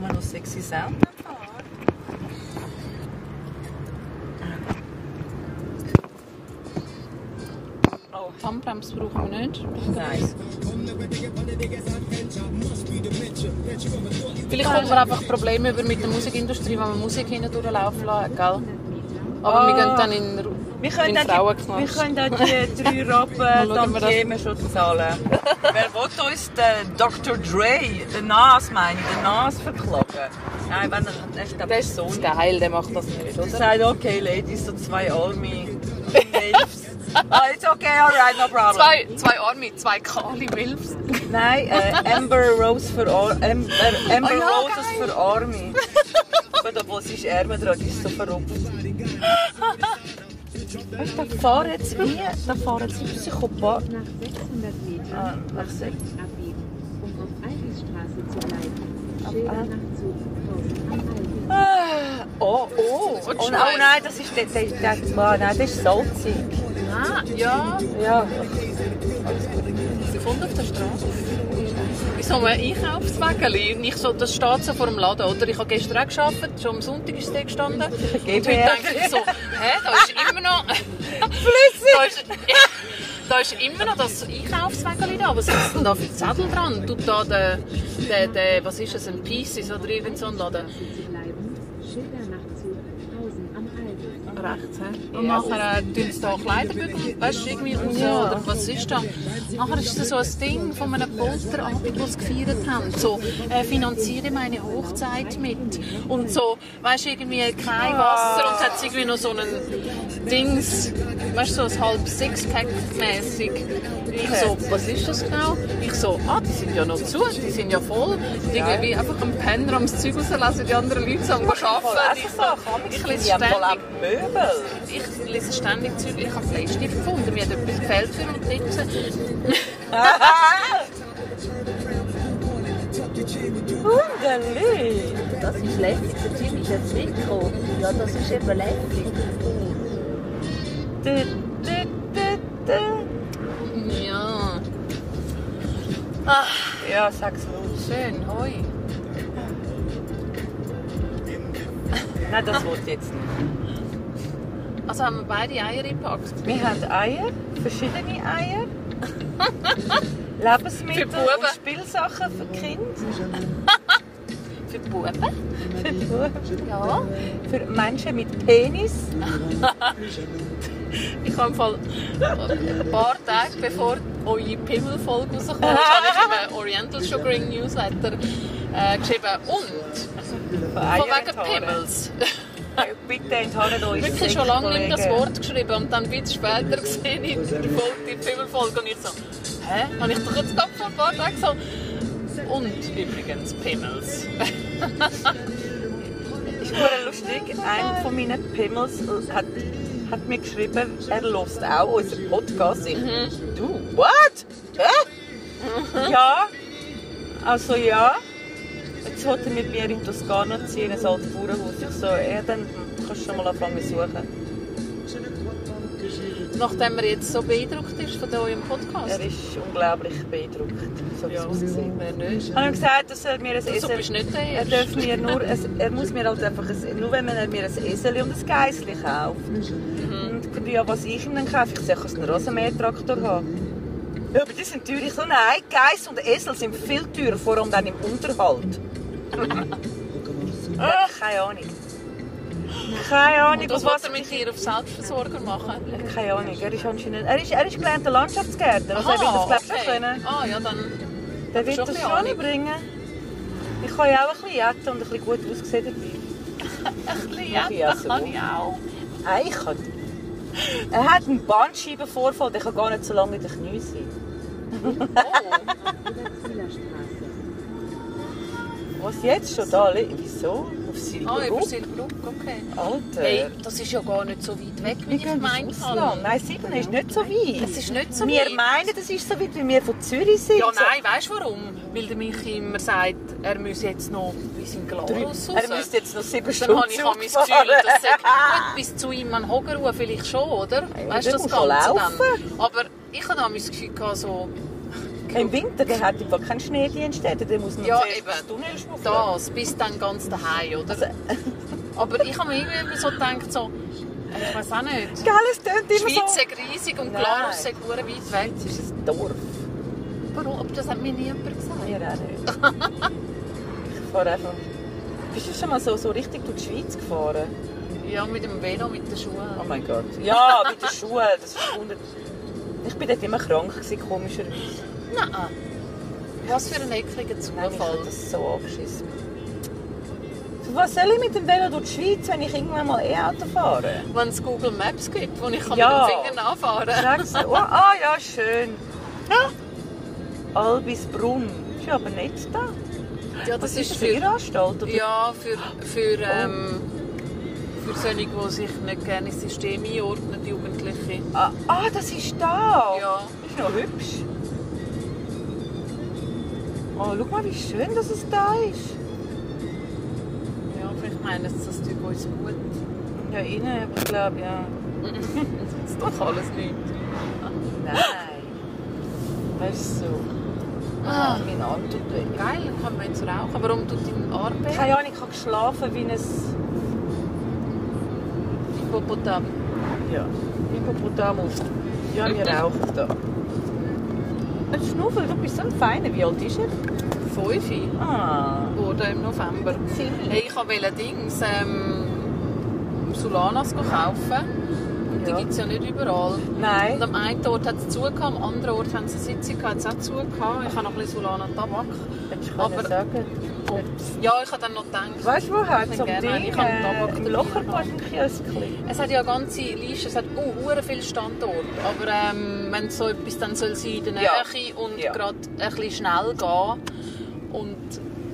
Wir noch sexy Sound? Oh, Handbremse brauchen wir nicht. Nice. Vielleicht kommt man einfach Probleme über mit der Musikindustrie, wenn man Musik hinten durchlaufen lässt, gell? Aber wir gehen dann in, Wir können, in auch die, wir können auch die drei Rappen das. Tantiemen schon zahlen. Wer will uns den Dr. Dre, den Nas meine ich, den Nas verklagen? Nein, wenn er, ist glaube Der ich ist geil, der macht das nicht, Er oder? sagt, okay, Ladies, so zwei Arme Milfs. Ah, it's okay, alright, no problem. Zwei, zwei Arme, zwei kahle Milfs. Nein, äh, Amber Rose für Ar Amber, Amber Oh ja, Roses geil. für Arme. Gut, obwohl sie ist Ärmel dran, die ist so verrückt. Weißt du, da fahren jetzt wie, da fahren jetzt wie Psychopathen. Nach 600 Metern Ah, nach rechts abbiegen, um auf Albisstraße zu bleiben. Schilder nach Zug 1000 am Albis. Ah, Oh, oh. Und Oh, oh Schweiß. nein, das ist der, der, der, der, nein, das ist salzig. Ah, ja. Ja. Sie kommt auf der Straße. In so einem Einkaufswägeli. Und ich so, das steht so vor dem Laden, oder? Ich habe gestern auch gearbeitet, schon am Sonntag ist es gestanden. Und heute denke ich so, hä, da ist immer noch... da, ist, da ist immer noch das Einkaufswägeli da. Was ist denn da für Zettel dran? Tut da der, der, der, was ist das, ein Pieces oder irgend so ein Laden? zu bleiben. Schilder nach Zug 1000 am Albis. Rechts, hä? Und nachher äh, tun sie da Kleiderbügel, weißt du, irgendwie raus, oder was ist da? Nachher ist das so ein Ding von einem Polterabend, das sie gefeiert haben. So, äh, finanziere meine Hochzeit mit. Und so, weißt du, irgendwie kein Wasser und hat irgendwie noch so einen Dings, weißt du, so ein halb Sixpack-mäßig. Ich so, was ist das genau? Ich so, ah, die sind ja noch zu, die sind ja voll. Und irgendwie einfach am Penner am Zeug rauslassen, die anderen Leute so am arbeiten. Ich so, ich lese ständig Möbel. ich lese ständig Zeug. Ich habe Bleistift gefunden. Mir hat etwas gefällt für Notizen. Hunderli. Das ist lässig, der Jimmy ist jetzt mitgekommen. Ja, das ist eben lässig. Du, du, du, du. Ja. Ach, Ja, sag's los. schön. Hoi. Nein, das wollte ich jetzt nicht. Also haben wir beide Eier eingepackt. Wir haben Eier, verschiedene Eier. Lebensmittel und Spielsachen für Kinder. Für die Buben. Für Buben. Ja. Für Menschen mit Penis. Ich habe Fall ein paar Tage bevor eure Pimmelfolge rauskommt, habe ich im Oriental Sugaring Newsletter äh, geschrieben und von wegen Pimmels. Bitte enthalten euch Wirklich schon lange nicht das Wort geschrieben und dann bisschen später gesehen in der Folge, Pimmelfolge und ich so, hä? Habe ich doch jetzt gerade vor ein paar Tagen so. Und übrigens Pimmels. ist nur lustig. Einer von meinen Pimmels hat, hat mir geschrieben, er hört auch unseren Podcast. Ich, Du, what? Hä? ja. Also ja. Jetzt wollte er mit mir in Toskana ziehen, ein altes Bauernhaus. Ich so, ja, dann kannst du schon mal anfangen zu suchen. Nachdem er jetzt so beeindruckt ist von eurem Podcast. Er ist unglaublich beeindruckt, so es aussieht. Wer nicht? Ich habe ihm gesagt, dass er mir ein So Esel... bist nicht der Er, darf mir nur, er muss mir halt einfach ein, nur wenn er mir ein Esel und ein Geissli kauft. Und ja, was ich ihm dann kaufe, ich sage, ich kann einen Rasenmähertraktor haben. Ja, aber die sind teuer. So, nein, Geiss und Esel sind viel teurer, vor allem dann im Unterhalt. ja, keine Ahnung. Keine Ahnung, Und was er mit dir auf Selbstversorger machen. Keine Ahnung, er ist anscheinend... Er ist, er ist gelernter Landschaftsgärtner, also er wird das glaube ich schon können. Ah, ja, dann... Der wird das schon Ahnung. bringen. Ich kann ja auch ein bisschen jetten und ein bisschen gut aussehen dabei. Ein bisschen also. kann ich auch. Nein, ich kann. Er hat einen Bandscheibenvorfall, der kann gar nicht so lange in den Knie sein. Zielerstraße. Was jetzt schon da? Wieso? Auf Ah, Silberruck? über Silberruck, okay. Alter. Hey, das ist ja gar nicht so weit weg, wie wir ich habe. Nein, Sieben ist nicht so weit. Es ist nicht so wir weit. meinen, das ist so weit, wie wir von Zürich sind. Ja, nein, weißt du warum? Weil der mich immer sagt, er müsse jetzt noch bis in Glarus raus. Er müsste jetzt noch sieben Dann Stunden habe ich mein Gefühl, dass er gut bis zu ihm an Hogeruhe vielleicht schon, oder? Ja, weißt du das Ganze auch dann? laufen. Aber ich habe auch mein Gefühl so, Im Winter, der hat einfach keinen Schneedienst, der der muss noch Ja, eben. das Tunnel schmuggeln. Das, bis dann ganz daheim, oder? Also, Aber ich habe mir irgendwie so gedacht, so, ich weiß auch nicht. Gell, es tönt Die immer Schweiz so. ist riesig und Nein. Glarus ist weit weg. Es ist ein Dorf. Warum? Aber das hat mir nie jemand gesagt. Mir auch nicht. ich fahre einfach... Bist du schon mal so, so richtig durch die Schweiz gefahren? Ja, mit dem Velo, mit den Schuhen. Oh mein Gott. Ja, mit den Schuhen. Das ist wunder... Ich bin dort immer krank, gewesen, komischerweise. Nein. Was für ein ekliger Nein, ich Zufall. das so abgeschissen. Für was soll ich mit dem Velo durch die Schweiz, wenn ich irgendwann mal E-Auto fahre? Wenn es Google Maps gibt, wo ich kann Ja. mit dem Finger nachfahren kann. Sag's oh, Ah ja, schön. Albisbrunn. Ist aber nicht da. Ja, das ist ist das für für, Irrenanstalt? Oder? ja, für, für, ähm, für solche, die sich nicht gerne ins System einordnen, die Jugendliche. Ah, ah, das ist da. Ja. Das ist noch hübsch. Oh, schau mal, wie schön dass es da ist. Ja, vielleicht meinen sie, das tut uns gut. Ja, innen, aber ich glaube, ja. Das ist doch alles nicht. Nein. Weißt du, so. Ah. Mein Arm tut weh. Geil, kann man jetzt rauchen. Warum tut dein Arm weh? Keine Ahnung, ich habe geschlafen wie ein... Hippopotam. Ja, Hippopotamus. Ja, wir rauchen da. Ein Schnuffel, du bist so ein Feiner. Wie alt ist er? Fünfi. Ah. Oder im November. Ziemlich. Hey, ich wollte Dings, ähm, Solanas kaufen. Und die Ja. gibt es ja nicht überall. Und Nein. am einen Ort hat es zugehört, am anderen Ort haben sie eine Sitzung gehabt, hat es auch zugehört. Ich habe noch ein bisschen Solana Tabak. Hättest du Aber- sagen Und ja, ich habe dann noch gedacht, Weißt du, wo hat es am Ding? ich habe Tabak Äh, Locherpass es hat ja eine ganze Liste, es hat oh, hure viele Standorte. Aber ähm, wenn so etwas dann soll sein in der Nähe Ja. und Ja. gerade ein bisschen schnell gehen und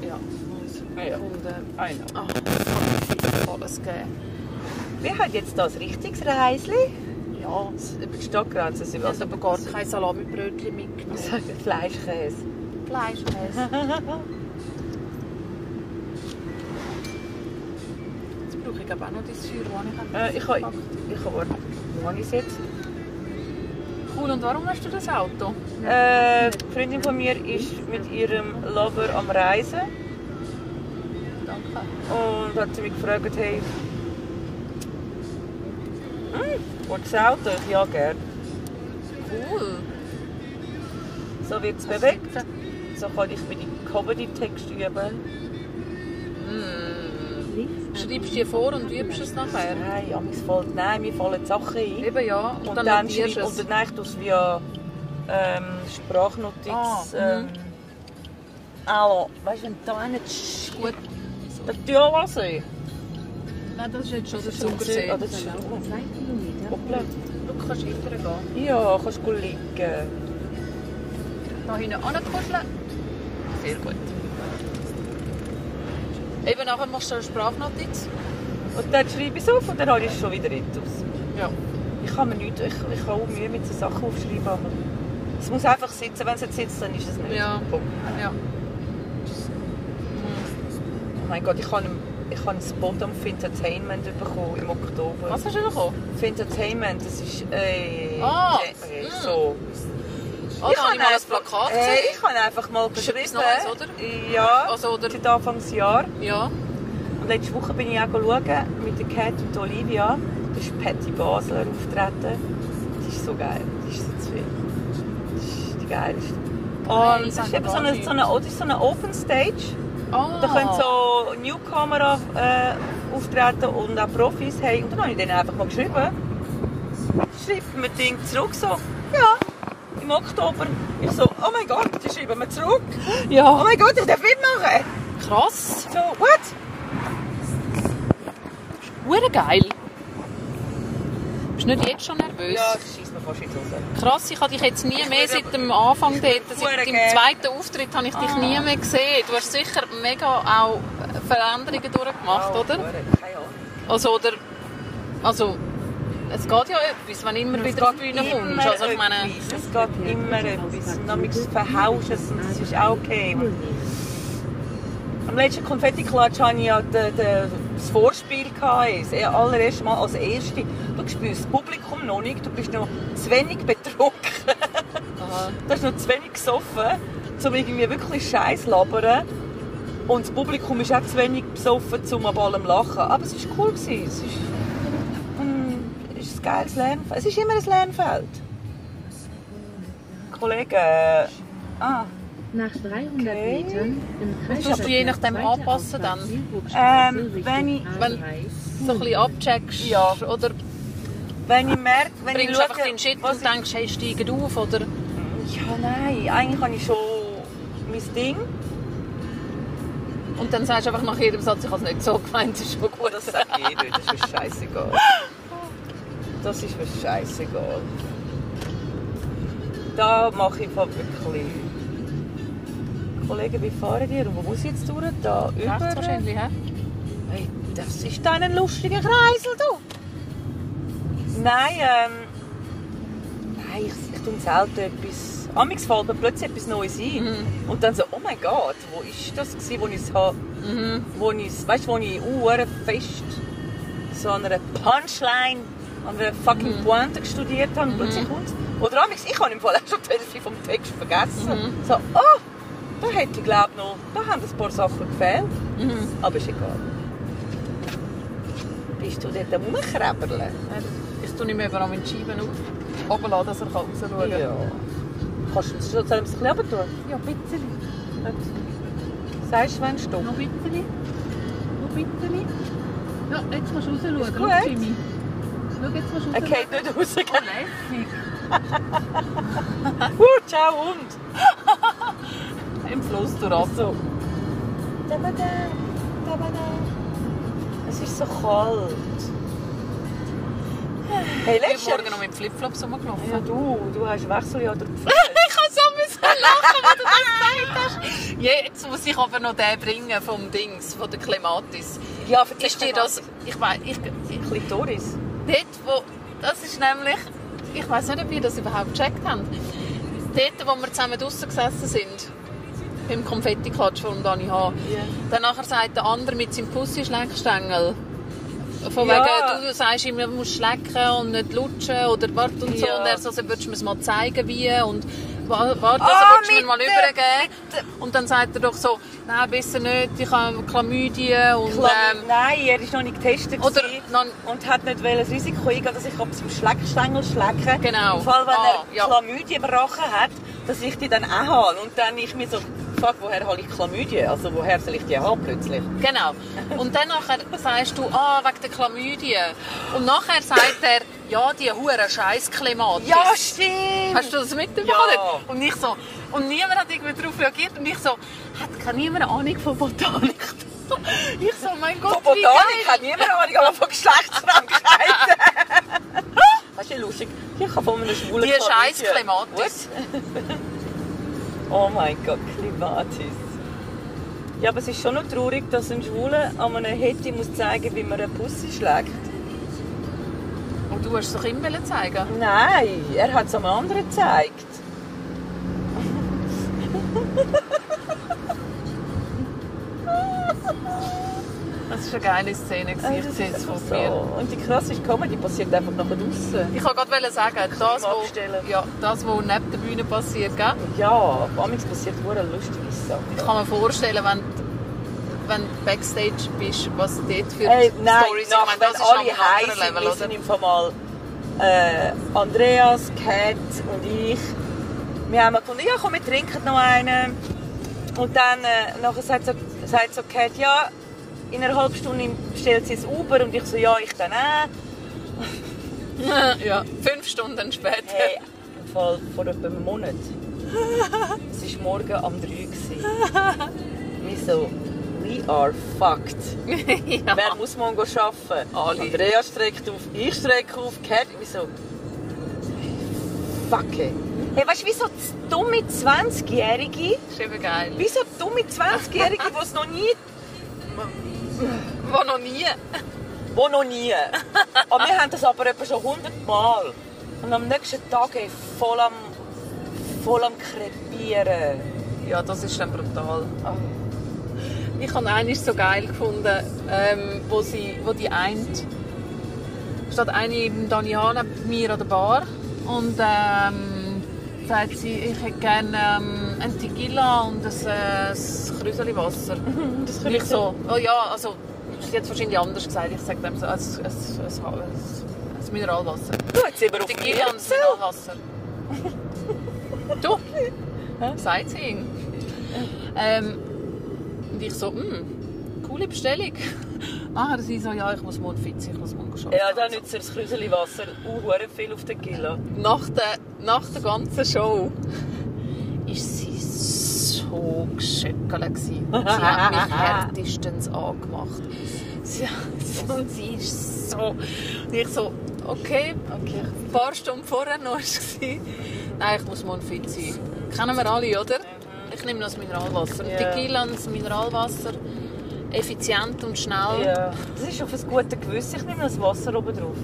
ja, Ja. und äh, know. ach, es kann alles geben. Wir haben jetzt das richtiges Reisli. Ja, Über die Stadtgrenze sind ich wir habe aber gar kein Salamibrötchen mitgenommen. Fleischkäse. Fleischkäse. Jetzt brauche ich aber auch noch das Feuer, das ich Äh, ich habe... Ich habe... Wo habe ich es jetzt? Cool, und warum hast du das Auto? Äh, eine Freundin von mir ist mit ihrem Lover am Reisen. Danke. Und hat sie mich gefragt, hey... Du das Auto? Ich, Ja, gerne. Cool. So wird es bewegt. So kann ich meine Comedy-Texte üben. Links Schreibst du dir vor und übst es nachher? Nein, ja, mir fällt, nein, mir fallen Sachen ein. Eben ja, und, Und dann, dann, notierst du schreib- es. und dann ich es via ähm, Sprachnotiz. Ah, ähm, also, weißt du, wenn da nicht Gut. Das ich. Nein, das ist jetzt schon der gesehen. Ah, das ist. Hoppla. Du kannst weitergehen. Ja, kannst du liegen. Da hinten ankuscheln. Sehr gut. Eben nachher machst du eine Sprachnotiz. Und dann schreibe ich es auf und dann habe ich es schon wieder intus. Ja. Ich kann mir nicht, ich, ich habe auch Mühe mit so Sachen aufschreiben, aber es muss einfach sitzen. Wenn es jetzt sitzt, dann ist es nicht. Ja. Punkt. ja. Oh mein Gott, ich habe einen, ich habe einen Spot am Entertainment bekommen im Oktober. Was hast du bekommen? Entertainment, das ist äh, Ah, äh, so. Oh, habe ich mal ein Plakat äh, gesehen. Ich habe einfach mal geschrieben. Neues, oder? Ja, Also, oder- seit Anfangsjahr. Ja. Und letzte Woche bin ich auch schauen mit der Cat und Olivia. Da ist Patty Basler auftreten. Die ist so geil. Die ist so zu viel. Die ist die geilste. Geil, Und es ist eben so eine, so eine, das so eine Open Stage. Ah. Da können so Newcomer auf, äh, auftreten und auch Profis. Hey, und dann habe ich denen einfach mal geschrieben. Schreibt mir Ding zurück so, ja, im Oktober. Ich so, oh mein Gott, die schreiben mir zurück. Oh Ja. mein Gott, ich darf mitmachen. Krass. So, what? Hure geil. Bist du nicht jetzt schon nervös? Ja, das schießt mir fast. Krass, ich habe dich jetzt nie mehr seit dem Anfang dort, seit dem zweiten Auftritt habe ich dich nie mehr gesehen. Du hast sicher mega auch Veränderungen durchgemacht, Oh, oder? Keine Ahnung. Also, oder, also, es geht ja etwas, wenn immer wieder auf die Bühne kommst. Also, ich meine, etwas. Es geht immer etwas. Und dann verhaust es und das ist auch okay. Am letzten Konfettiklatsch hatte ich ja den, den, das Vorspiel. gehabt, Das allererste Mal als Erste. Du spürst das Publikum noch nicht, du bist noch zu wenig betrunken. Da ist noch zu wenig gesoffen, um irgendwie wirklich Scheiß labern. Und das Publikum ist auch zu wenig besoffen, um an allem lachen. Aber es war cool. Es ist, ist ein geiles Lernfeld. Es ist immer ein Lernfeld. Kollegen, äh, ah, Nach 300 Okay. Metern im Kreis. Tust du je nachdem anpassen dann? Ähm, wenn ich- Wenn- so ein bisschen abcheckst Ja. oder wenn ich merke, wenn ich bringst du einfach schaue, den Shit und denkst, hey, steigt auf oder ich, Ja, nein, eigentlich habe ich schon mein Ding. und dann sagst du einfach nach jedem Satz, ich habe es nicht so gemeint, das ist schon gut. Das ich nicht, das ist mir scheißegal. Das ist mir scheißegal. Da mache ich von wirklich... Kollegen, wie fahren die? Und wo muss ich jetzt durch? Da Rechts über? wahrscheinlich, hä? Hey, das ist ein lustiger Kreisel, du. Nein, ähm... Nein, ich, ich tue selten etwas... Amix fällt mir plötzlich etwas Neues ein. Mhm. Und dann so, oh mein Gott, wo ist das gewesen, wo ich es habe... Mhm. Wo ich, weißt du, wo ich uhren fest so an einer Punchline, an einer fucking Mhm. Pointe studiert habe. Und plötzlich kommt's. Oder amix, ich habe im Fall auch schon die Hälfte vom Text vergessen. Mhm. So, oh, da hätte ich glaube noch, da haben ein paar Sachen gefehlt. Mhm. Aber ist egal. Bist du dort am Rumkrebeln? Ich tue nicht mehr überall mit Scheiben auf. Runterlassen, dass er kann rausschauen kann. Ja. Kannst du es ein bisschen runter tun? Ja, bitte. Sagst du, wenn du Noch bitte. Noch bitte. Ja, jetzt kannst du rausschauen. Ist Schau, gut. Jimmy. Schau, jetzt kannst du Er rausschauen. geht nicht raus. Oh, lässig. Uh, ciao Hund! Im Fluss durch. So. Es ist so kalt. Hey, Ich bin letztes morgen noch mit Flipflops rumgelaufen. Ja, du, du hast Wechseljahr durch die Ich kann so müssen lachen, wenn du das gesagt hast. Jetzt muss ich aber noch den bringen vom Dings, von der Clematis. Ja, Ist dir das... Ich weiß... Ich, ich, Klitoris. dort, wo... Das ist nämlich... Ich weiß nicht, ob ihr das überhaupt gecheckt habt. Dort, wo wir zusammen draußen gesessen sind, beim Konfettiklatsch von Dani H. Ja. Dann nachher sagt der andere mit seinem Pussy-Schleckstängel, von Ja. wegen, du sagst ihm, man muss schlecken und nicht lutschen oder warte und so. Ja. Und er so, so würdest du mir mal zeigen, wie und wa- warte, also würdest du mir mal der- übergeben. Und dann sagt er doch so, nein, besser nicht, ich habe Chlamydien und... Klar, Ähm, Nein, er war noch nicht getestet oder noch, und hat nicht das Risiko eingehen, dass ich ab dem Schleckstängel schlecke. Genau. Im Fall, wenn Ah, er ja. Chlamydien im Rachen hat, dass ich die dann auch habe. Und dann ich mir so, fuck, woher habe ich Chlamydien? Also woher soll ich die haben plötzlich? Genau. Und dann nachher sagst du, ah, wegen der Chlamydien. Und nachher sagt er, ja, die hure scheiß Clematis. stimmt! Hast du das mitbekommen? Ja. Und ich so, und niemand hat irgendwie darauf reagiert. Und ich so, hat gar niemand Ahnung von Botanik? ich so, mein Gott, Von wie Botanik geil. hat niemand Ahnung, aber von Geschlechtskrankheiten. das ist ja lustig. Ich habe von einem schwulen Die scheiß Chlamydien. Oh mein Gott, Klimatis. Ja, aber es ist schon noch traurig, dass ein Schwuler an einem Hetty muss zeigen, wie man eine Pussy schlägt. Und du hast es doch ihm zeigen. Nein, er hat es einem anderen gezeigt. Das war eine geile Szene. gewesen. Ich sehe ist es von einfach mir. so. Und die krasse Comedy passiert einfach nachher draussen. Ich wollte gerade sagen, das, wo, Abstellen. ja, das, was neben der Bühne passiert, gell? Ja, amigs passiert nur lustige Sachen. Ich kann mir vorstellen, wenn, wenn du Backstage bist, was dort für Ey, nein, Stories nach, Ich meine, das wenn ist alle heiß sind, Level, sind im Fall mal äh, Andreas, Kat und ich. Wir haben gefunden, ja komm, wir trinken noch einen. Und dann äh, nachher sagt so, sagt so Kat, ja, in einer halben Stunde bestellt sie ein Uber. Und ich so, ja, ich dann auch. ja, fünf Stunden später. Hey, im Fall vor etwa einem Monat. Es war morgen am 3 Uhr. Wir so, we are fucked. ja. Wer muss morgen arbeiten? Alle. Andrea streckt auf, ich strecke auf, Kat, wieso? Fuck it. Hey, weißt du, wieso dumme 20-Jährige, Das ist eben geil. wieso dumme 20-Jährige, die es noch nie, Wo noch nie. wo noch nie. Aber wir haben das aber etwa schon 100 Mal. Und am nächsten Tag ey, voll am, voll am krepieren. Ja, das ist dann brutal. Ah. Ich habe eines so geil gefunden, ähm, wo, sie, wo die eine im Dani Hahn neben mir an der Bar und ähm, sagt sie, ich hätte gerne ähm, ein Tequila und ein, äh, ein Krüseli Wasser. Das Und ich so, oh ja, also, ich hätte es wahrscheinlich anders gesagt. Ich sage dem so, ein, ein, ein, ein, Mineralwasser. Du, jetzt sind wir auf Tequila und. Mineralwasser. du, Sightseeing. Ähm, und ich so, hm, coole Bestellung. Ah, sie so, ja, ich muss morgen fit sein, ich muss morgen arbeiten. Ja, dann nützt das Krüseli Wasser auch viel auf den Kilo. nach der, nach der ganzen Show ist sie so geschöckelt. Sie hat mich härtestens angemacht. Und sie ist so... Und ich so, okay, okay. Ein paar Stunden vorher noch war. Nein, ich muss morgen fit sein. Kennen wir alle, oder? Ich nehme noch das Mineralwasser. Ja. Tequila und das Mineralwasser. Effizient und schnell. Ja. Das ist auf ein gutes Gewissen. Ich nehme das Wasser oben drauf.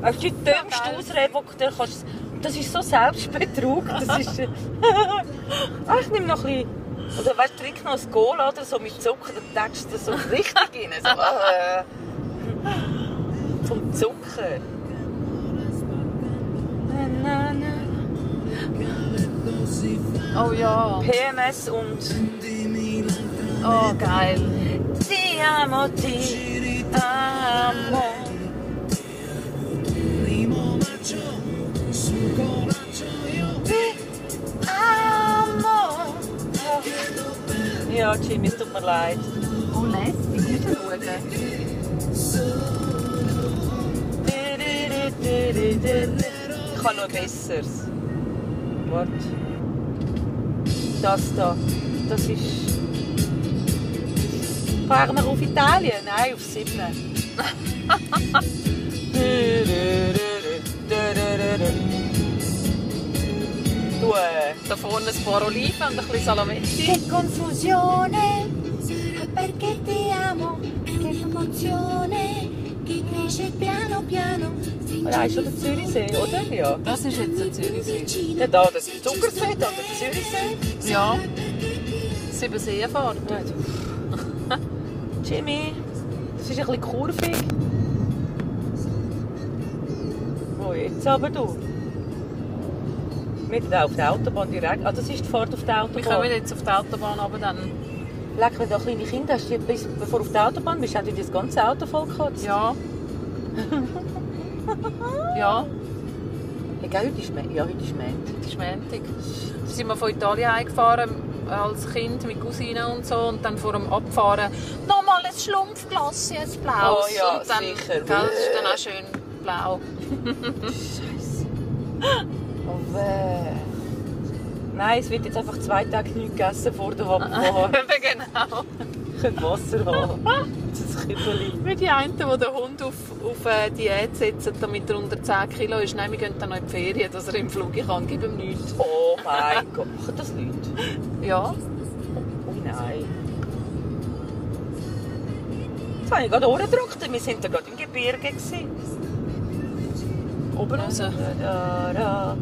Das ist die dümmste. Ausrede, die du kannst... Das ist so Selbstbetrug. Das ist... ah, ich nehme noch ein bisschen... Oder weißt du, trink noch ein Cola oder so mit Zucker, dann tätschst du das so richtig rein. So, äh, vom Zucker. Oh ja. PMS und... Oh, geil. Amo, ti amo. Ti amo. Ja, Jimmy, es tut mir leid. Oh, lässig. Nicht schauen. Ich habe noch besseres. Warte. Das da. Das ist. Fahren wir auf Italien? Nein, auf Sydney. du, äh, Da vorne ein paar Oliven und ein bisschen Salametti. Che confusione, perché ti amo, che emozione, che cresce piano piano. da ist schon der Zürichsee, oder? Ja. Das ist jetzt der Zürichsee. Ja, da der Zuckersee, da der Zürichsee. Ja. Sieben Seenfahrt. Ja, du. Jimmy, das ist ein bisschen kurvig. Wo jetzt aber du? Mit auf der Autobahn direkt. Ah, das ist die Fahrt auf der Wir Autobahn. kommen jetzt auf die Autobahn aber dann. Leck, wenn du kleine Kinder hast, die bis, bevor du auf der Autobahn bist, hat dir das ganze Auto voll gekotzt. Ja. ja, Ja, gell, heute ist. Ja, heute ist Montag. das ist Montag. Sind wir von Italien heimgefahren als Kind mit Cousinen und so und dann vor dem Abfahren nochmal ein Schlumpfglas, ein blaues. Oh ja, und dann, sicher. Gell, das ist dann auch schön blau. Oh, weh. Nein, es wird jetzt einfach zwei Tage nichts gegessen vor der Abfahrt. genau. Ich könnte Wasser haben. Das Kippeli. Wie die einen, die den Hund auf, auf äh, Diät setzen, damit er unter 10 Kilo ist. Nein, wir gehen dann noch in die Ferien, dass er im Flug kann. Gib ihm nichts. Oh mein Gott. Machen das Leute? Ja. Oh nein. Jetzt habe ich gerade Ohren gedrückt. Wir waren da gerade im Gebirge. gewesen. Oben raus. Da, da, da,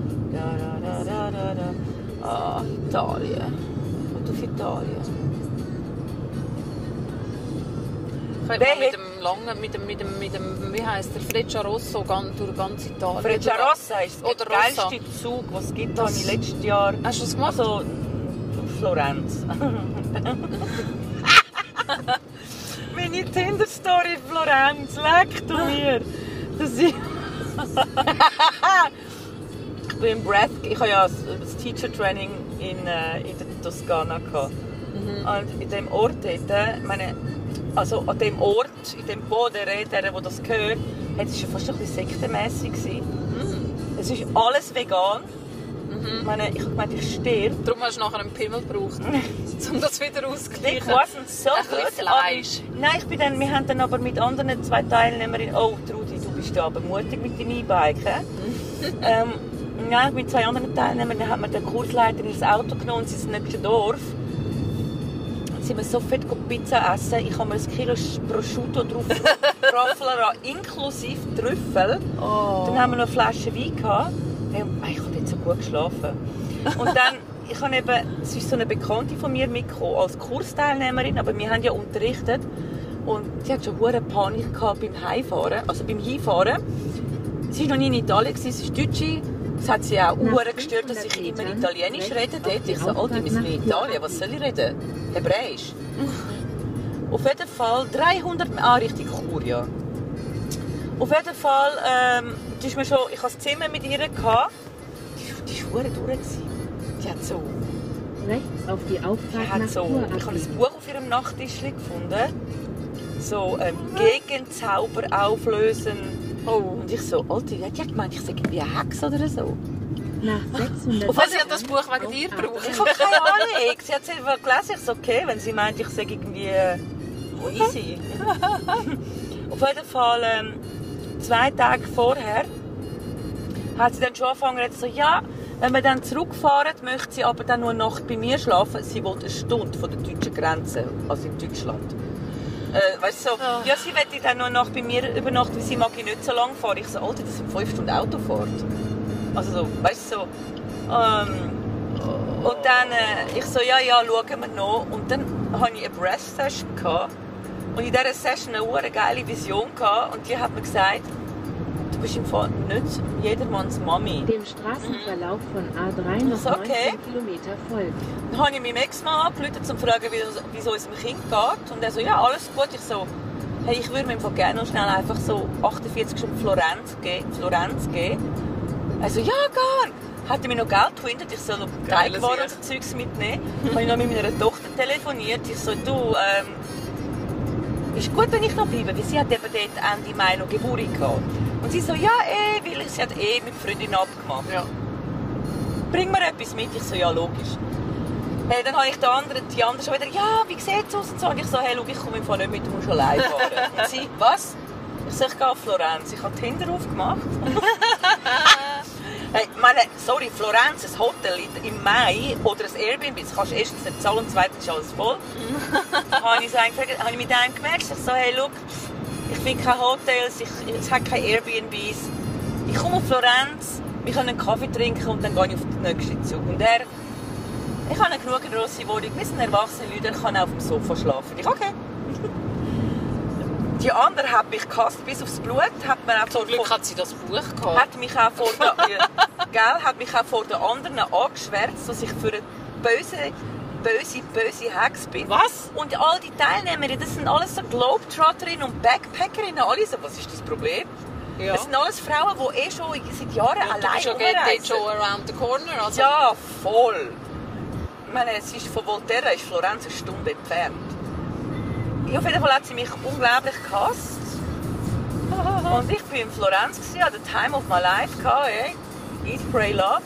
da. Ah, Italien. Und auf Italien. Wer mal mit dem langen, mit dem, mit dem, mit dem wie heisst der, Frecciarosso ganz, durch ganz Italien. Frecciarossa ist der Oder Rossa. geilste Zug, was es gibt, habe ich letztes Jahr. Hast du das gemacht? Also, Florenz. Meine Tinder-Story Florenz, leck du mir. Das ist... ich bin im Breath... Ich habe ja das Teacher-Training in, äh, in der Toskana gehabt. Und in dem Ort dort, meine, also an dem Ort, in dem Bodere, der, das gehört, hat es schon fast ein bisschen sektenmässig gewesen. Es ist alles vegan. Ich meine, ich habe gemeint, ich sterbe. Darum hast du nachher einen Pimmel gebraucht, um das wieder auszugleichen. wasn't so Ein bisschen Fleisch. Aber, nein, ich bin dann, wir haben dann aber mit anderen zwei Teilnehmerinnen... Oh, Trudi, du bist da aber mutig mit deinem E-Bike. hä? ähm, nein, mit zwei anderen Teilnehmern haben wir den Kursleiter ins Auto genommen und sie sind nicht Dorf. Sind wir so fett Pizza essen. Ich habe mir ein Kilo Prosciutto drauf Raffelera inklusive Trüffel. Dann haben wir noch eine Flasche Wein gehabt. Hey, Ich habe jetzt so gut geschlafen. Und dann, ich habe eben, es ist so eine Bekannte von mir mitgekommen, als Kursteilnehmerin, aber wir haben ja unterrichtet. Und sie hat schon hohe Panik gehabt beim Heimfahren, also beim Hinfahren. Sie war noch nie in Italien, gewesen, sie ist Deutsche, Es hat sie auch Uhren gestört, dass 500 ich immer Italienisch rede. Dort. Ich so, Alter, wir sind in Italien, was soll ich reden? Hebräisch. Auf jeden Fall 300... Ah, richtig, Chur, ja. Auf jeden Fall, ähm, die ist mir schon, ich hatte das Zimmer mit ihr. Gehabt. Die, die war durch. Die hat so... Rechts auf die Die Auffahrt hat so, ich habe ein. Buch auf ihrem Nachttisch gefunden. So ähm, Gegenzauber auflösen. Oh. Und ich so, Alter, die hat ja gemeint, ich sei irgendwie eine Hex oder so. Nach 600 Also sie hat das Buch wegen dir gebraucht. Ich habe keine Ahnung. Sie hat es einfach gelesen. Ich so, okay, wenn sie meint, ich sage irgendwie äh, easy. Auf jeden Fall, ähm, zwei Tage vorher, hat sie dann schon angefangen, jetzt so, ja, wenn wir dann zurückfahren, möchte sie aber dann nur eine Nacht bei mir schlafen. Sie will eine Stunde von der deutschen Grenze, also in Deutschland. Äh, weißt du, so, ja, sie möchte dann nur eine Nacht bei mir übernachten, weil sie mag ich nicht so lange fahren. Ich so, Alter, das sind fünf Stunden Autofahrt. Also so, weißt du, so, ähm, und dann, äh, ich so, ja, ja, schauen wir noch. Und dann hatte ich eine Breath-Session. Und in dieser Session eine hure geile Vision. Gehabt. Und die hat mir gesagt, du bist im Fall nicht jedermanns Mami. Dem Straßenverlauf von A3 noch so, okay. 19 Kilometer folgt. Dann habe ich meinem Ex-Mann angerufen, um zu fragen, wie es unserem Kind geht. Und er so, ja, alles gut. Ich so, hey, ich würde mir im Fall gerne noch schnell einfach so 48 Stunden Florenz geben. Florenz geben. Er so, ja, gar. Hat er mir noch Geld gewinnt, ich soll noch Teigwaren und so Zeugs mitnehmen. habe ich noch mit meiner Tochter telefoniert. Ich so, du, ähm, ist gut, wenn ich noch bleibe, weil sie hat eben dort Ende Mai noch Geburt gehabt. Und sie so, ja, eh, weil sie hat eh mit Freundin abgemacht. Ja. Bring mir etwas mit. Ich so, ja, logisch. Hey, dann habe ich die andere, die andere schon wieder, ja, wie sieht es aus? Und so. Und ich so, hey, schau, ich komme im Fall nicht mit, du musst allein fahren. Und sie, was? Ich so, ich gehe auf Florenz. Ich habe Tinder aufgemacht. hey, meine, sorry, Florenz, ein Hotel im Mai oder ein Airbnb, das kannst du erstens nicht zahlen und zweitens ist alles voll. dann habe ich, so einen gefragt, habe ich mit einem gemerkt, ich so, hey, schau, ich finde keine Hotels, ich, es hat keine Airbnbs. Ich komme auf Florenz, wir können einen Kaffee trinken und dann gehe ich auf den nächsten Zug. Und er, ich habe eine genug grosse Wohnung, wir sind erwachsene Leute, er kann auf dem Sofa schlafen. Ich, okay. Die andere hat mich gehasst bis aufs Blut, hat mir auch Zum Glück hat sie das Buch gehabt. hat mich auch vor der, gell, hat mich auch vor den anderen angeschwärzt, dass ich für eine böse, böse, böse Hex bin. Was? Und all die Teilnehmerinnen, das sind alles so Globetrotterinnen und Backpackerinnen, alle so, was ist das Problem? Ja. Das sind alles Frauen, die eh schon seit Jahren du allein bist ja geht rumreisen. dort schon around the corner. Also Ja, voll. Ich meine, es ist von Volterra ist Florenz eine Stunde entfernt. Auf jeden Fall hat sie mich unglaublich gehasst. Und ich war in Florenz, gewesen, hatte the time of my life. gehabt, Ey. Eat, pray, love.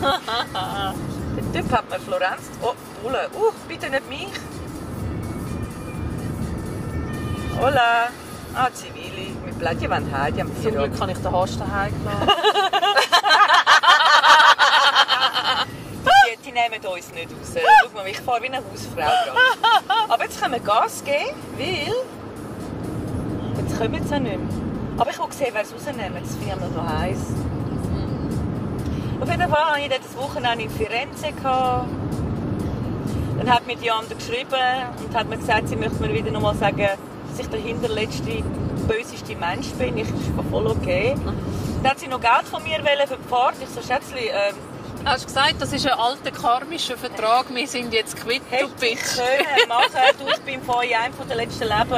Der Typ hat mir Florenz... Oh, Bulle. Uh, bitte nicht mich. Hola. Ah, Zivili. Bleiben, die wollen heim, die haben Zum Glück kann ich den Hast daheim gelassen. Die, die nehmen uns nicht raus. Schau mal, ich fahre wie eine Hausfrau. Aber jetzt können wir Gas geben, weil... Jetzt kommen wir ja nicht mehr. Aber ich will sehen, wer es rausnehmen. Das finde ich immer noch heiß. Auf jeden Fall hatte ich das Wochenende in Firenze. Dann hat mir die andere geschrieben und hat mir gesagt, sie möchte mir wieder noch mal sagen, dass ich der hinterletzte, böseste Mensch bin. Ich ist voll okay. Dann hat sie noch Geld von mir für die Fahrt. Ich so, Schätzli, ähm, Hast du gesagt, das ist ein alter karmischer Vertrag, wir sind jetzt quitt, du bist. können machen. Du, ich bin vor einem von der letzten Leben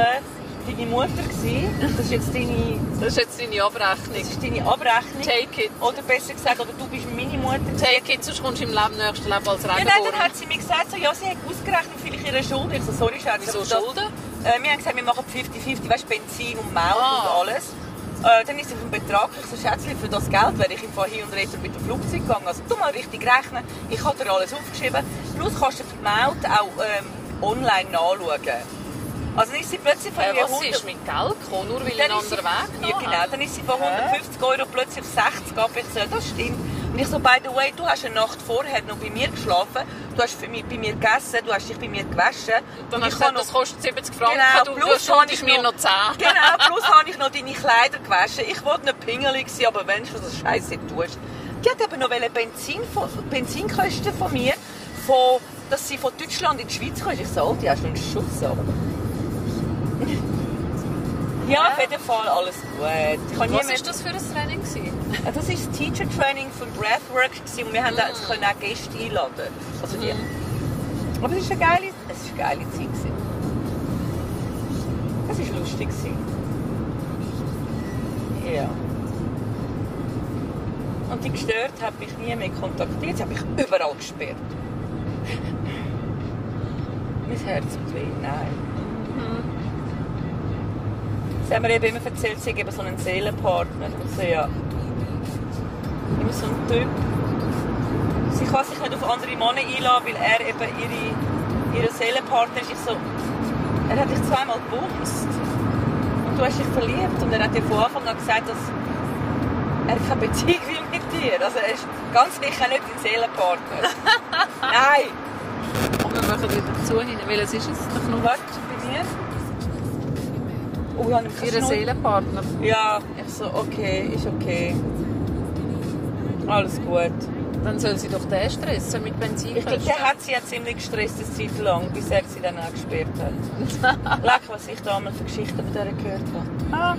deine Mutter gewesen. Das ist jetzt deine, Das ist jetzt deine Abrechnung. das ist deine Abrechnung. Take it. Oder besser gesagt, oder du bist meine Mutter. Take it, sonst kommst du im Leben, nächsten Leben als Ja, nein, Regenbogen. dann hat sie mir gesagt, so, ja, sie hat ausgerechnet, vielleicht ihre Schulden. Ich so, sorry, Schatz. Wieso Schulden? Äh, wir haben gesagt, wir machen 50-50, weißt du, Benzin und Maut Ah. und alles. Äh, dann ist sie auf den Betrag, ich so, Schätzli, für das Geld wäre ich im Fall hin und retour mit dem Flugzeug gegangen. Also, du mal richtig rechnen. Ich habe dir alles aufgeschrieben. Plus kannst du die Maut auch ähm, online nachschauen. Also dann ist sie plötzlich von Äh, was 100 ist mit Geld gekommen, nur weil sie- anderen Weg Ja, genau. Dann ist sie von 150 Euro plötzlich auf 60 abgezählt. Das stimmt. Und ich so, by the way, du hast eine Nacht vorher noch bei mir geschlafen, du hast für mich, bei mir gegessen, du hast dich bei mir gewaschen. Dann Und hast du ich gesagt, habe das kostet 70 Franken, Genau, du, du plus habe ich mir noch- noch 10. Genau, plus habe ich noch deine Kleider gewaschen. Ich wollte nicht pingelig sein, aber wenn du das Scheiße tust. Die hat eben noch Benzin, Benzinkosten von mir, von, dass sie von Deutschland in die Schweiz kommt. Ich so, oh, die hast du einen Schuss ab. Ja, auf jeden Fall alles gut. Was war das für ein Training? gewesen? Ah, Das war das Teacher Training von Breathwork und wir haben auch, können auch Gäste einladen. Also die. Aber es ist eine geile, es ist eine geile Zeit. gewesen. Es war lustig. gewesen. Ja. Und die gestört hat mich nie mehr kontaktiert. Sie hat mich überall gesperrt. mein Herz tut weh. Nein. Sie haben mir eben immer erzählt, sie haben so einen Seelenpartner. Und so, ja. Immer so ein Typ. Sie kann sich nicht auf andere Männer einladen, weil er eben ihre, ihre Seelenpartner ist. Ich so, er hat dich zweimal gebumst. Und du hast dich verliebt. Und er hat dir von Anfang an gesagt, dass er keine Beziehung will mit dir. Also er ist ganz sicher nicht dein Seelenpartner. Nein! Aber wir machen wieder zu hin. Ist es? Der Knopf? Was? Bei mir? Oh, ja, ich Ihr Seelenpartner. Ja, ich so, okay, ist okay. Alles gut. Dann soll sie doch den stressen mit Benzin. Ich glaube, der hat sie ja ziemlich gestresst eine Zeit lang, bis er sie dann auch gesperrt hat. Leck, was ich da mal für Geschichten von der gehört habe. Ah.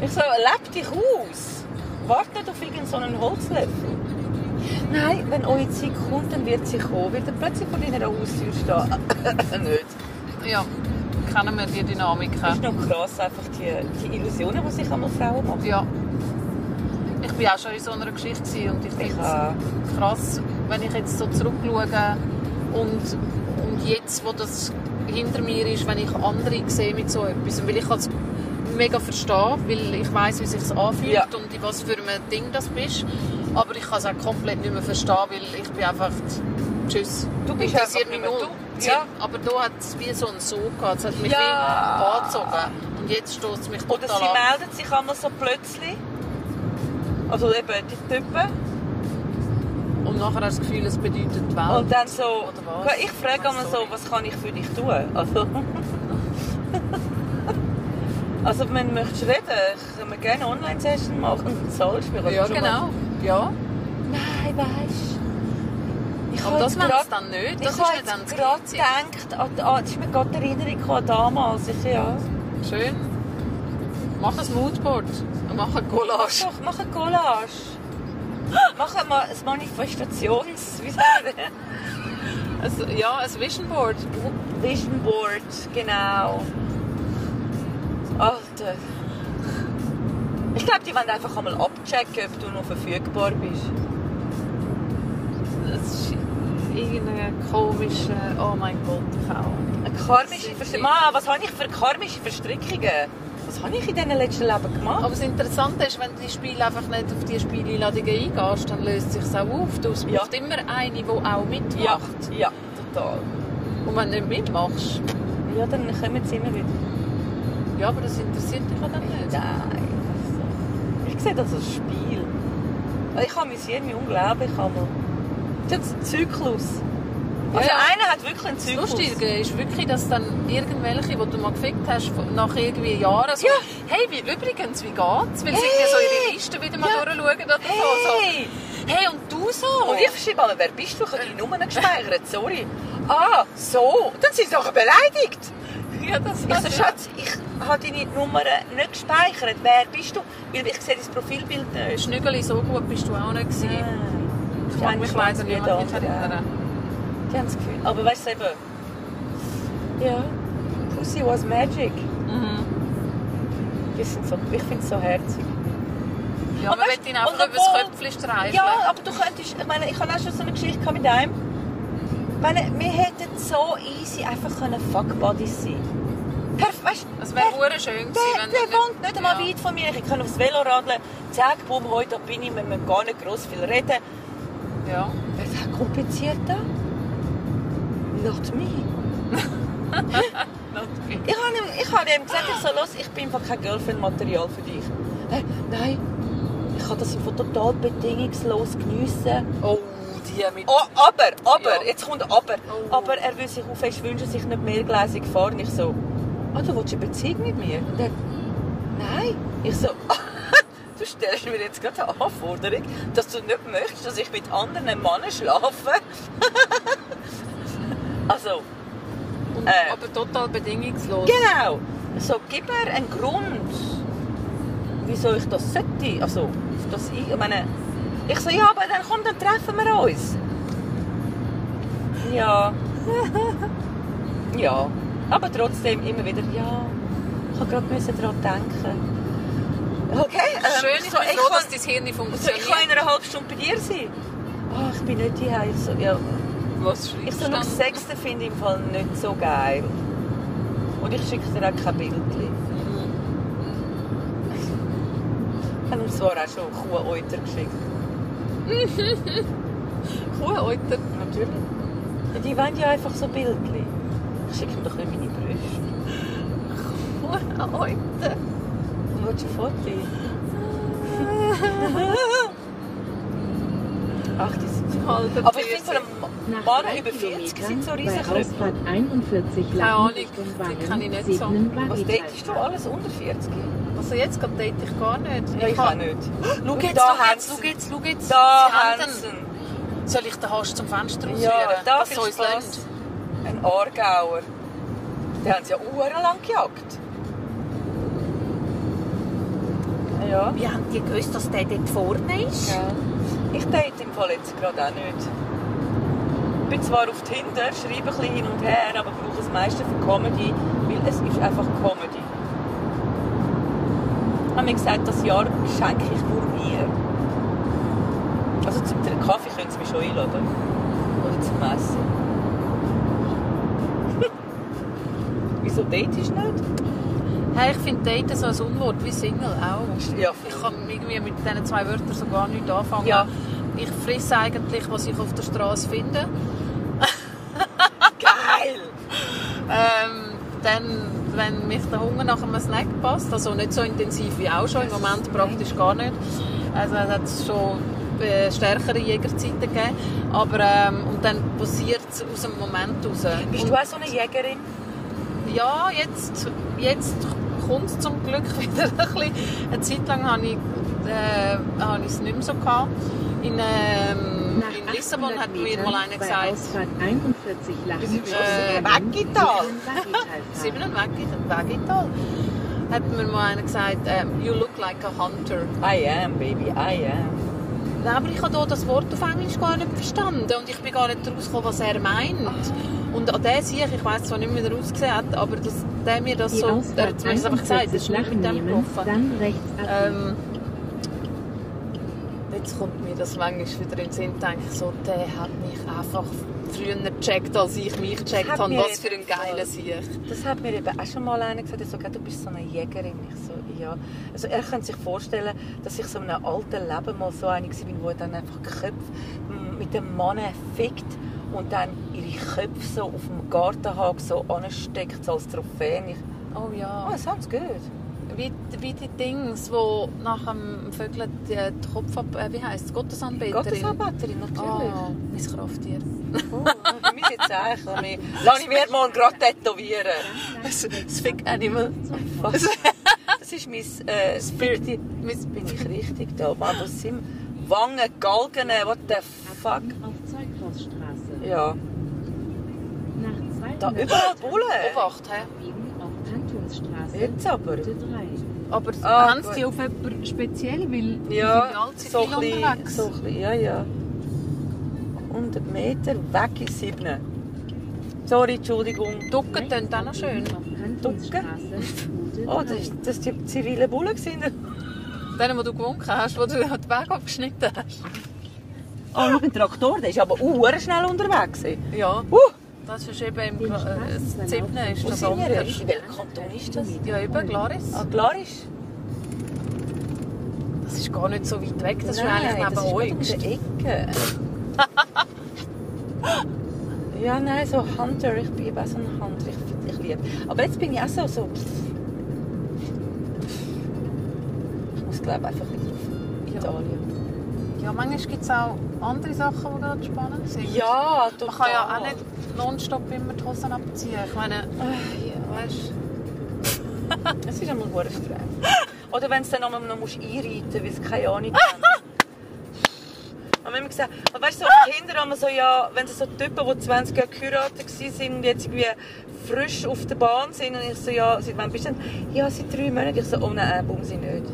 Ich so, leb dich aus. Warte nicht auf irgendeinen so Holzlöffel. Nein, wenn eure Zeit kommt, dann wird sie kommen. Wird er plötzlich vor deiner Haustür stehen. nicht. Ja, kennen wir die Dynamiken. Das ist noch krass, einfach die, die Illusionen, die sich einmal Frauen machen. Ja. Ich war auch schon in so einer Geschichte und ich finde es krass, wenn ich jetzt so zurückschaue und, und jetzt, wo das hinter mir ist, wenn ich andere sehe mit so etwas. Weil ich kann es mega verstehen, weil ich weiß, wie es sich anfühlt Ja. und in was für ein Ding das bist. Aber ich kann es auch komplett nicht mehr verstehen, weil ich bin einfach... Tschüss. Du bist einfach mich null. du. Ja. Aber da hat es wie so einen Sog gehabt. Es hat mich Ja. angezogen. Und jetzt stößt es mich total Oder sie an. meldet sich einmal so plötzlich. Also eben die Typen. Und nachher hast du das Gefühl, es bedeutet die Welt. Und dann so, ich frage einmal so, was kann ich für dich tun? Also, also wenn du möchtest reden, können wir gerne eine Online-Session machen und zahlst mir. Ja, genau. Ja. Nein, weißt ich Aber habe das grad- sie dann nicht. Ich Das habe ist nicht dann jetzt gerade gedacht, an, an, das ist mir gerade die Erinnerung gekommen an damals. Ich, ja. Schön. Mach ein Moodboard. Und mach eine Collage. Doch, mach eine Collage. Mach mal ein Manifestations... Wie? Ein, ja, ein Vision Board. Vision Board, genau. Alter. Ich glaube, die wollen einfach einmal abchecken, ob du noch verfügbar bist. Das ist irgendeine komische... Oh mein Gott, Frau. Eine karmische Verstrickung. was habe ich für karmische Verstrickungen? Was habe ich in diesen letzten Leben gemacht? Aber das Interessante ist, wenn du die Spiele einfach nicht auf die Spieleinladungen eingehst, dann löst es sich auch auf. Du es Ja. braucht immer eine, die auch mitmacht. ja, ja, total. Und wenn du nicht mitmachst, Ja, dann kommen sie immer wieder. ja, aber das interessiert dich dann nicht. Nein. Ich sehe das als Spiel. Ich amüsiere mich unglaublich einmal. Das ist ein Zyklus. Also Ja, ja. einer hat wirklich einen Das Zyklus. Lustige ist wirklich, dass dann irgendwelche, die du mal gefickt hast, nach irgendwie Jahren so, Ja. hey, wie, übrigens, wie geht's? Weil sie irgendwie so ihre Liste wieder mal Ja. durchschauen oder Hey! so. Hey, und du so? Und ich schreibe mal, wer bist du? Ich habe deine Nummer nicht gespeichert, sorry. Ah, so. Dann sind sie doch beleidigt. ja, das Ich so, Schatz, ich habe deine Nummer nicht gespeichert. Wer bist du? Weil ich sehe dein Profilbild nicht. Schnügeli, so gut bist du auch nicht gewesen. Ich an dich erinnern. Die haben das Gefühl. Aber weißt du eben, ja, Pussy was magic. Mhm. Die sind so, ich finde es so herzig. Ja, Und man weißt- ihn einfach über das Köpfchen streicheln. Ja, aber du könntest, ich meine, ich habe auch schon so eine Geschichte mit einem. Ich meine, wir hätten so easy einfach können Fuck Buddies sein Perf weißt, Es wäre schön gewesen, Der, wenn der wohnt nicht einmal ja. weit von mir. Ich kann aufs Velo radeln. Zack, bumm, heute bin ich. Wir müssen gar nicht gross viel reden. Ja. Wer ist komplizierter? Not me. Ich habe ihm, ich habe ihm gesagt, ich so, los, ich bin kein Girlfriend-Material für dich. Äh, nein, ich kann das einfach total bedingungslos geniessen. Oh, die mit... Oh, aber, aber, Ja. jetzt kommt aber. Oh. Aber er will sich auch fest wünschen, sich nicht mehrgleisig fahren. Ich so, ah, du willst eine Beziehung mit mir? Und er, nein. Ich so, du stellst mir jetzt gerade eine Anforderung, dass du nicht möchtest, dass ich mit anderen Männern schlafe. also, Und, äh. aber total bedingungslos. genau. So, gib mir einen Grund, wieso ich das sollte. Also, auf das ich, ich meine, ich so, ja, aber dann komm, dann treffen wir uns. Ja. ja. Aber trotzdem immer wieder, ja, ich habe gerade daran denken. Okay, ähm, Schön, ich so, ich froh, kann- dass dein Hirn so, ich funktioniert. kann in einer halben Stunde bei dir sein. Oh, ich bin nicht hier. Ich so, ja, Was ich schreibst so du dann? Sechste finde ich im Fall nicht so geil. Und ich schicke dir auch kein Bild. Ich habe ihm zwar auch schon Kuhäuter geschickt. Kuhäuter. Natürlich. Ja, die wollen ja einfach so Bildchen. Ich schicke ihm doch nicht meine Brüste. Kuhäuter. Ein Foto? Ach, die sind so... Halber Aber ich finde von einem Mann über 40 Kilometern sind so bei Riesenklöpfe. Ausfahrt 41 Keine Ahnung, die kann ich nicht so. Was datest du alles unter 40? Also jetzt gerade date ich gar nicht. Ja, ich hab- auch nicht. Schau jetzt, da schau jetzt, schau jetzt. Da ihn. Soll ich den Hast zum Fenster ausführen? Ja, da dass viel so? Ein Aargauer. Die haben sie ja uhrenlang gejagt. Ja. Wie haben die gewusst, dass der dort vorne ist? ja. Ich date im Fall jetzt gerade auch nicht. Ich bin zwar auf Tinder, schreibe ein bisschen hin und her, aber brauche das meiste für Comedy, weil es ist einfach Comedy. Ich habe mir gesagt, das Jahr schenke ich nur mir. Also zum Kaffee können sie mich schon einladen. Oder zum Essen. Wieso datest du nicht? Hey, ich finde Daten so ein Unwort wie Single auch. Ja, Ich kann irgendwie mit diesen zwei Wörtern so gar nichts anfangen. Ja. Ich frisse eigentlich, was ich auf der Straße finde. Geil! Ähm, dann, wenn mich der Hunger nach einem Snack passt, also nicht so intensiv wie auch schon, im Moment praktisch gar nicht. Also es hat schon äh, stärkere Jägerzeiten gegeben. Aber ähm, und dann passiert es aus dem Moment raus. Bist Und- du auch so eine Jägerin? Ja, jetzt, jetzt kommt es zum Glück wieder ein bisschen. Eine Zeit lang habe ich, äh, habe ich es nicht mehr so gehabt. In, ähm, in Lissabon 800 hat mir mal einer gesagt, Ausfahrt 41 sind schon Äh, Weggetal. Sieben und Wegital, hat mir mal einer gesagt, ähm, you look like a hunter. I am, baby, I am. Aber ich habe das Wort auf Englisch gar nicht verstanden und ich bin gar nicht daraus gekommen, was er meint. Und an der sich, ich weiß zwar nicht mehr, wie er ausgesehen hat, aber dass der mir das Die so, er hat mir das einfach gesagt, das 41 ist nicht mit dem gelaufen. Ähm, jetzt kommt mir das manchmal wieder in den Sinn, denke ich so, der hat mich einfach früher gecheckt, als ich mich gecheckt habe. Was für ein geiler Sieg. Das hat mir eben auch schon mal einer gesagt, er so, du bist so eine Jägerin. Ich so, ja. Also er könnte sich vorstellen, dass ich so in einem alten Leben mal so eine war, wo dann einfach Köpfe mit dem Mann fickt und dann ihre Köpfe so auf dem Gartenhag so ansteckt, so als Trophäe. Ich, Oh ja. oh, sounds good. Wie, wie die Dings, wo nach dem Vögeln die, die Kopf ab... Äh, wie heisst es? Gottesanbeterin? Gottesanbeterin, natürlich. Oh, mein Krafttier. Oh, für mich jetzt auch. mehr. Lass ich mir mal gerade tätowieren. Das, das Fick Animal. Das ist mein äh, Spirit. Bin ich richtig da? Mann, das sind Wangen, Galgen, what the fuck? Auf Zeughausstraße. Ja. Nach Da 200 überall Bullen. Obacht, hä? Kantonsstraße. Jetzt aber. Route 3. Aber Ah, haben sie die auf jemanden speziell? Weil die sind Ja, allzeit so viel ein bisschen, unterwegs. so bisschen, ja, ja. 100 Meter weg ist 7. Sorry, Entschuldigung. Ducken tönt auch noch schön. Route Oh, 3. das ist, das ist die zivile Bullen gewesen. Den, wo du gewunken hast, wo du den Weg abgeschnitten hast. Oh, schau, ein Traktor, der ist aber uh, schnell unterwegs. Ja, Uh, das ist eben im äh, ist das anders. In welchem Kanton ist das? Ja, eben, Glaris. Ah, klar ist. Das ist gar nicht so weit weg, das ist eigentlich neben das ist euch. um die Ecke. ja, nein, so Hunter. Ich bin eben auch so ein Hunter. Ich, ich liebe. Aber jetzt bin ich auch so... so ich muss glaube einfach wieder auf Italien. Ja, manchmal gibt es auch andere Sachen, die gerade spannend sind. Ja, total. Man kann ja auch nicht nonstop immer die Hosen abziehen. Ich meine, ja, weißt Es ist einmal sehr streng. Oder wenn es dann noch, noch musst einreiten musst, weil es keine Ahnung haben. Und haben immer gesagt, aber weißt du, so als Kinder haben wir so, ja, wenn so Typen, die 20 Jahre geheiratet waren und jetzt irgendwie frisch auf der Bahn sind und ich so, ja, seit wann bist du denn? Ja, seit drei Monaten. Ich so, oh nein, äh, bumm sie nicht.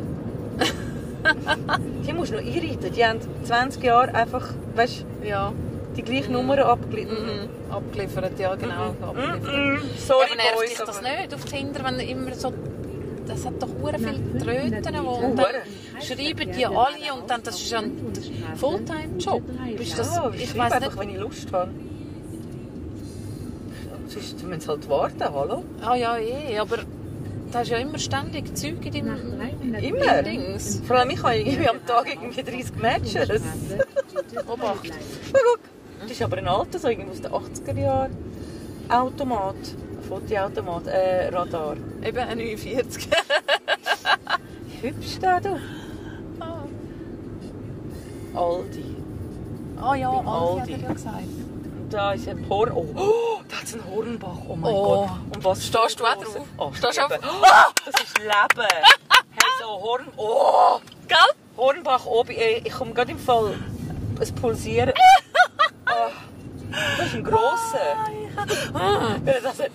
die musst du noch einreiten. Die haben 20 Jahre einfach, weißt du, Ja. die gleiche Nummer abgeliefert. Mhm. Abgeliefert, ja genau. Abgeliefert. Mhm. Sorry, ja, aber nervt Boys, dich das nicht auf Tinder, wenn immer so... Das hat doch hure viele Tröten, wo und dann schreiben die alle und dann, das ist ein Fulltime-Job. Ja, ich ich weiss einfach, nicht... wenn ich Lust habe. Sonst müssen sie halt warten, hallo? Ah ja, eh, aber da ist ja immer ständig Zeug in deinem... 300 Immer. Dings. Vor allem ich habe irgendwie am Tag irgendwie 30 Matches. Obacht. Na guck, das ist aber ein alter, so irgendwie aus den 80er Jahren. Automat, Fotoautomat, äh, Radar. Eben ein 49. Hübsch da, du. Aldi. Ah ja, Beim Aldi Aldi. hat er ja gesagt. Und da ist ein Horn. Oh, oh einen Hornbach. Oh mein Oh. Gott. Und was Stehst du auch drauf? Oh, Stehst du auf- Oh, das ist Leben. hey, so Horn. Oh, Gell? Hornbach oben. Ey, Ich komme gerade im Fall. Es pulsiert. Oh, das ist ein grosser. Das hat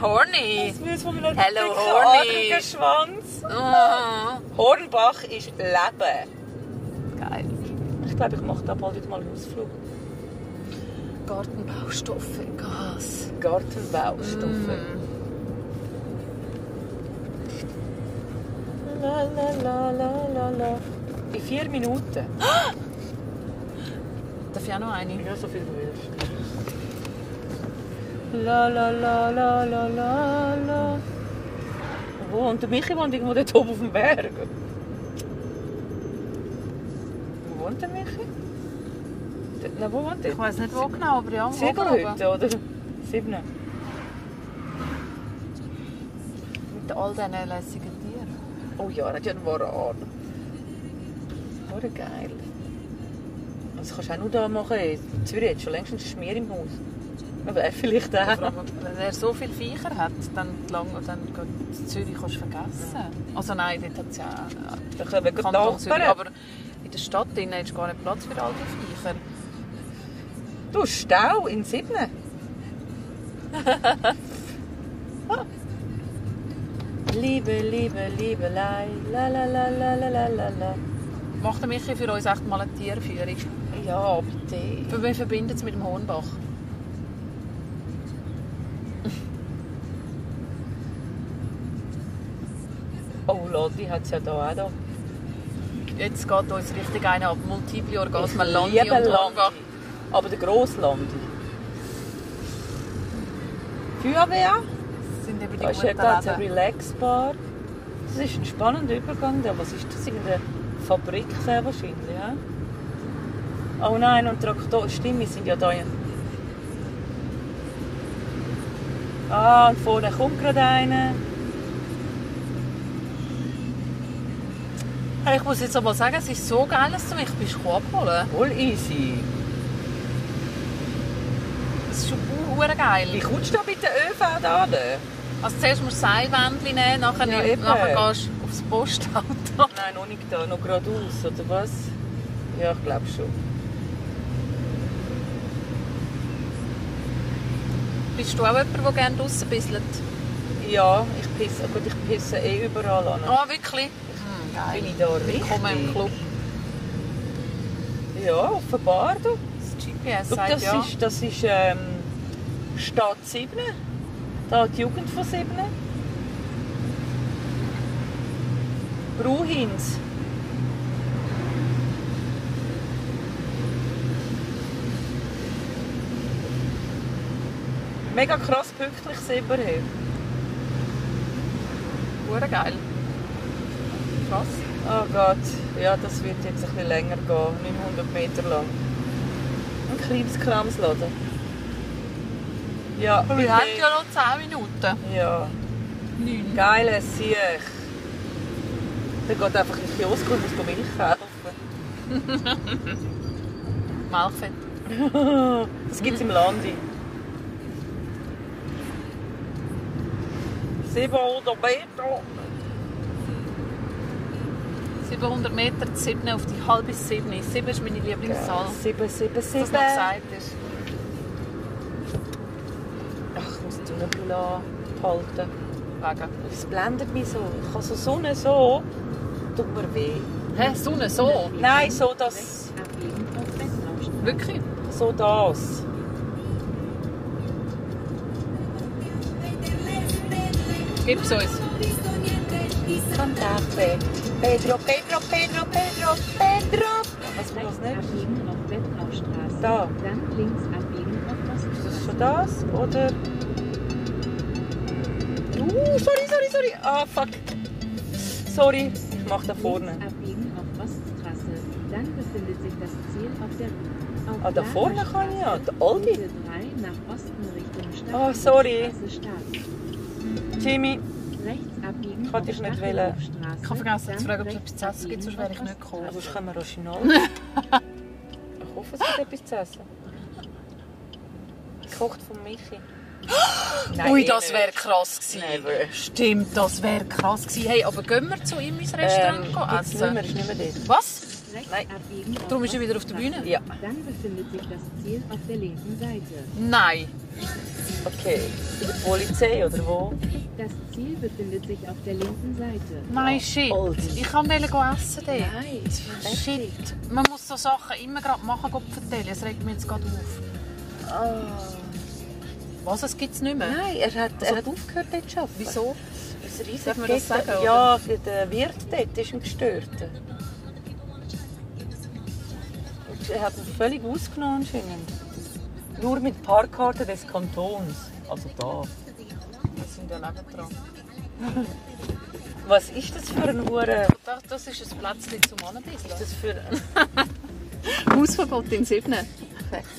Horny. das Hello, Horny. Schwanz. Ah, Hornbach ist Leben. geil. Ich glaube, ich mache da bald wieder mal einen Ausflug. Gartenbaustoffe, Gas. Gartenbaustoffe. La, la, la, la, la, la. In vier Minuten. Darf ich auch noch eine? Ja, so viel du willst. La, la, la, la, la, la, la. Wo? Und der Michi wohnt irgendwo dort oben auf dem Berg. Wo wohnt der Michi? Na, wo wohnt der? Ich weiß nicht wo genau, aber ja. Ziegelhütte, oder? Siebne. Mit all diesen lässigen Tieren. Oh ja, er hat ja einen Waran. Hure geil. Das kannst du auch nur da machen. In Zürich hat schon längst einen Schmier im Haus. Aber er vielleicht auch. Wenn er so viele Viecher hat, dann, lang, dann geht Zürich kannst du vergessen. Also nein, dort hat es ja auch Da können wir Kanton Zürich, aber in der Stadt drinnen hast du gar nicht Platz für all die Viecher. Du, Stau in Siebne. Liebe, Liebe, Liebelei, la la la la la la la la. Macht der Michi für uns echt mal eine Tierführung? Ja, bitte. Wir verbinden es mit dem Hohenbach. Oh, Lodi hat es ja da auch. Da. Jetzt geht uns richtig einer ab. Multiple Orgasmen, Landi und Landi. Aber der Grosslandi. Feuerwehr. Das sind eben die Da ist ja gerade ein. Relax-Bar. Das ist ein spannender Übergang. Ja, was ist das? Irgendeine Fabrik wahrscheinlich, ja? Oh nein, und Traktor... Stimmt, wir sind ja da. Ah, und vorne kommt gerade einer. Hey, ich muss jetzt aber sagen, es ist so geil, dass du mich bist abholen. Voll easy. Das ist schon hure geil. Wie kommst du da mit der ÖV da? Also zuerst musst du Seilwändchen nehmen, nachher, Ja, nimm- nachher gehst du aufs Postauto. Nein, noch nicht da. Noch geradeaus, oder was? Ja, ich glaube schon. Bist du auch jemand, der gerne draussen bisselt? Ja, ich pisse, gut, ich pisse eh überall an. Ah, wirklich? Hm, Bin geil. ich da? Willkommen im Club. Ja, offenbar. Du. Das GPS Schau, das, ja. ist, das ist ähm, Stadt 7. Da die Jugend von 7. Bruhins. Mega krass pünktlich Silberhill. Hure geil. Krass. Oh Gott, ja, das wird jetzt ein bisschen länger gehen, 900 Meter lang. Ein kleines Kramsladen. Ja, Wir haben ja noch 10 Minuten. Ja, 9. geiles Siech. Der geht einfach in den Kiosk und muss Milch kaufen. Melkfett. Das gibt es im Landi. 700 Meter. 700 über 100 Meter, die 7 auf die halbe 7. 7 ist meine Lieblingszahl. 7, 7, Dass 7. das noch gesagt ist. Ach, ich muss die Tunnel halten. Wegen. Es blendet mich so. Ich habe so Sonne so. Tut mir weh. Hä, Sonne, so? Nein, so das. Wirklich? So das. Gib's uns. Cantate. Pedro, Pedro, Pedro, Pedro, Pedro. Was war das nicht? abbiegen auf Westlaufstraße. Da. Dann links abbiegen auf Ist das schon das? Oder. Uh, sorry, sorry, sorry. Ah, fuck. Sorry, ich mach da vorne. Links abbiegen auf Oststraße. Dann befindet sich das Ziel auf der auf Ah, da vorne kann ich ja. Der Aldi. Route 3 nach Osten Richtung Stadt. Oh, sorry. Jimmy, Rechts abbiegen Kann auf dich nicht Stachelhofstraße. Ich habe vergessen zu fragen, ob es etwas zu essen gibt, sonst wäre ich nicht gekommen. aber sonst können wir Rocinal. Ich hoffe, es gibt etwas zu essen. Gekocht von Michi. Nein, Ui, das wäre krass gewesen. Never. Stimmt, das wäre krass gewesen. Hey, aber gehen wir zu ihm ins Restaurant Ähm, nicht essen? mehr, ist nicht mehr dort. Was? Rechts Nein. abbiegen Darum ist er wieder auf der Bühne? Ja, Dann befindet sich das Ziel auf der linken Seite. Nein. okay. Polizei oder wo? Das Ziel befindet sich auf der linken Seite. Nein, shit. Aldi. Ich kann wollte essen dort. Nein. Shit. Man muss so Sachen immer gerade machen, Gott vertellen. Es regt mich jetzt gerade auf. Ah. Was, es gibt es nicht mehr? Nein, er hat, er hat aufgehört dort zu arbeiten. Wieso? Darf man das sagen, oder? Ja, der Wirt dort ist ein Gestörter. Er hat ihn völlig ausgenommen anscheinend. Nur mit Parkkarte des Kantons. Also da. Wir sind ja nebendran. Was ist das für ein Hure... Das, das ist ein Plätzchen zum Anbissen. Was ist das für ein... Hausverbot in Siebne.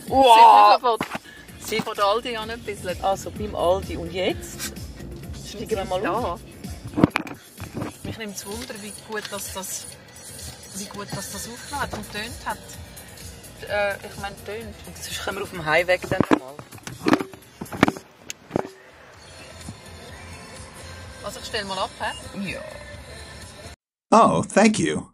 Wow! Siebneverbot. Sie von der Aldi an ein bisschen. Also beim Aldi. Und jetzt? Steigen wir mal auf. Ja. Mich nimmt es Wunder, wie gut das, das, wie gut das, das aufgenommen hat und tönt hat. Äh, ich meine, tönt. Und sonst können wir auf dem Highweg dann nochmal. Also ich stelle mal ab, hä? Ja. Oh, thank you.